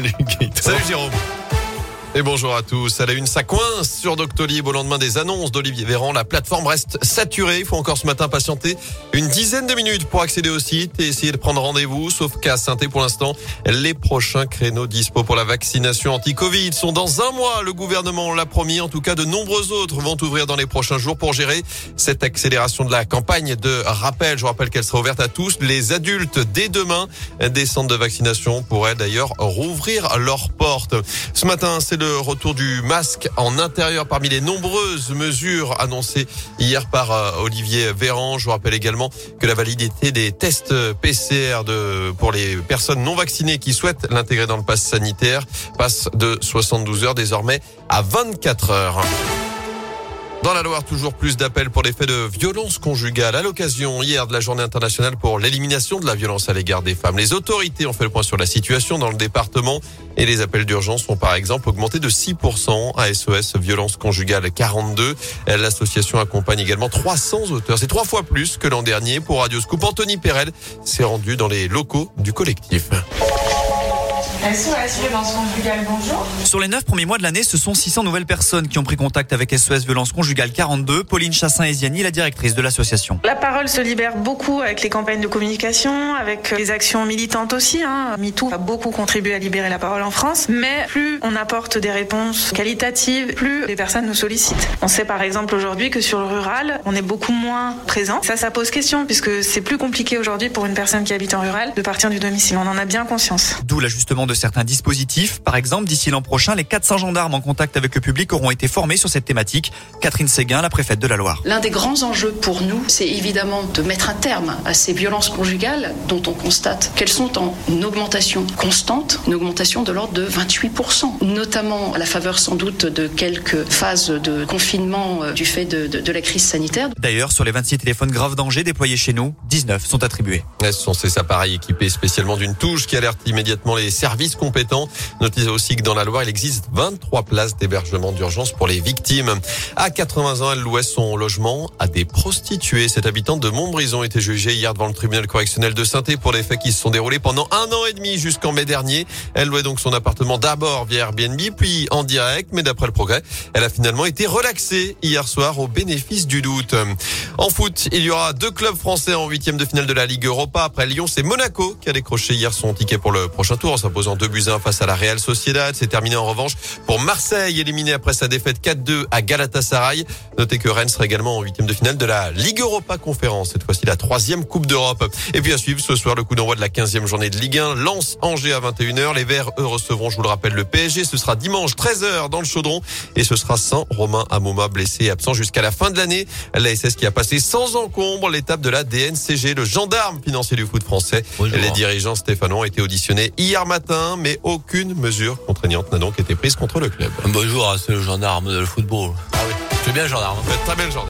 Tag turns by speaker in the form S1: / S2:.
S1: Salut Gaëtan.
S2: Salut Jérôme. Et bonjour à tous. À la une, ça coince sur Doctolib au lendemain des annonces d'Olivier Véran. La plateforme reste saturée. Il faut encore ce matin patienter une dizaine de minutes pour accéder au site et essayer de prendre rendez-vous. Sauf qu'à saint pour l'instant, les prochains créneaux dispo pour la vaccination anti-Covid sont dans un mois. Le gouvernement l'a promis. En tout cas, de nombreux autres vont ouvrir dans les prochains jours pour gérer cette accélération de la campagne de rappel. Je rappelle qu'elle sera ouverte à tous. Les adultes, dès demain, des centres de vaccination pourraient d'ailleurs rouvrir leurs portes. Ce matin, c'est le retour du masque en intérieur parmi les nombreuses mesures annoncées hier par euh, Olivier Véran. Je vous rappelle également que la validité des tests PCR de, pour les personnes non vaccinées qui souhaitent l'intégrer dans le pass sanitaire passe de 72 heures désormais à 24 heures. Dans la Loire, toujours plus d'appels pour les faits de violence conjugale. À l'occasion hier de la journée internationale pour l'élimination de la violence à l'égard des femmes, les autorités ont fait le point sur la situation dans le département et les appels d'urgence ont par exemple augmenté de 6% à SOS Violence Conjugale 42. L'association accompagne également 300 auteurs. C'est trois fois plus que l'an dernier. Pour Radio Scoop, Anthony Perel s'est rendu dans les locaux du collectif.
S3: SOS Violence Conjugale, bonjour.
S4: Sur les neuf premiers mois de l'année, ce sont 600 nouvelles personnes qui ont pris contact avec SOS Violence Conjugale 42. Pauline Chassin-Eziani, la directrice de l'association.
S3: La parole se libère beaucoup avec les campagnes de communication, avec les actions militantes aussi. Hein. MeToo a beaucoup contribué à libérer la parole en France. Mais plus on apporte des réponses qualitatives, plus les personnes nous sollicitent. On sait par exemple aujourd'hui que sur le rural, on est beaucoup moins présent. Ça, ça pose question puisque c'est plus compliqué aujourd'hui pour une personne qui habite en rural de partir du domicile. On en a bien conscience.
S4: D'où l'ajustement de certains dispositifs. Par exemple, d'ici l'an prochain, les 400 gendarmes en contact avec le public auront été formés sur cette thématique. Catherine Séguin, la préfète de la Loire.
S5: L'un des grands enjeux pour nous, c'est évidemment de mettre un terme à ces violences conjugales dont on constate qu'elles sont en augmentation constante, une augmentation de l'ordre de 28%, notamment à la faveur sans doute de quelques phases de confinement euh, du fait de, de, de la crise sanitaire.
S4: D'ailleurs, sur les 26 téléphones graves danger déployés chez nous, 19 sont attribués.
S2: Ce sont ces appareils équipés spécialement d'une touche qui alerte immédiatement les services compétents. Notez aussi que dans la Loire, il existe 23 places d'hébergement d'urgence pour les victimes. À 80 ans, elle louait son logement à des prostituées. Cette habitante de Montbrison était jugée hier devant le tribunal correctionnel de saint pour les faits qui se sont déroulés pendant un an et demi jusqu'en mai dernier. Elle louait donc son appartement d'abord via Airbnb, puis en direct, mais d'après le progrès, elle a finalement été relaxée hier soir au bénéfice du doute. En foot, il y aura deux clubs français en huitième de finale de la Ligue Europa. Après Lyon, c'est Monaco qui a décroché hier son ticket pour le prochain tour en s'imposant 2 buts 1 face à la Real Sociedad. C'est terminé en revanche pour Marseille, éliminé après sa défaite 4-2 à Galatasaray. Notez que Rennes sera également en huitième de finale de la Ligue Europa Conférence. Cette fois-ci, la troisième Coupe d'Europe. Et puis à suivre ce soir le coup d'envoi de la 15e journée de Ligue 1. Lance Angers à 21h. Les Verts, eux, recevront, je vous le rappelle, le PSG. Ce sera dimanche 13h dans le Chaudron. Et ce sera sans Romain Amouma, blessé et absent jusqu'à la fin de l'année. La SS qui a passé sans encombre l'étape de la DNCG, le gendarme financier du foot français.
S1: Bonjour.
S2: Les dirigeants stéphanois ont été auditionnés hier matin, mais aucune mesure contraignante n'a donc été prise contre le club.
S1: Bonjour, c'est le gendarme de football.
S2: Ah oui,
S1: C'est bien gendarme.
S2: très belle journée.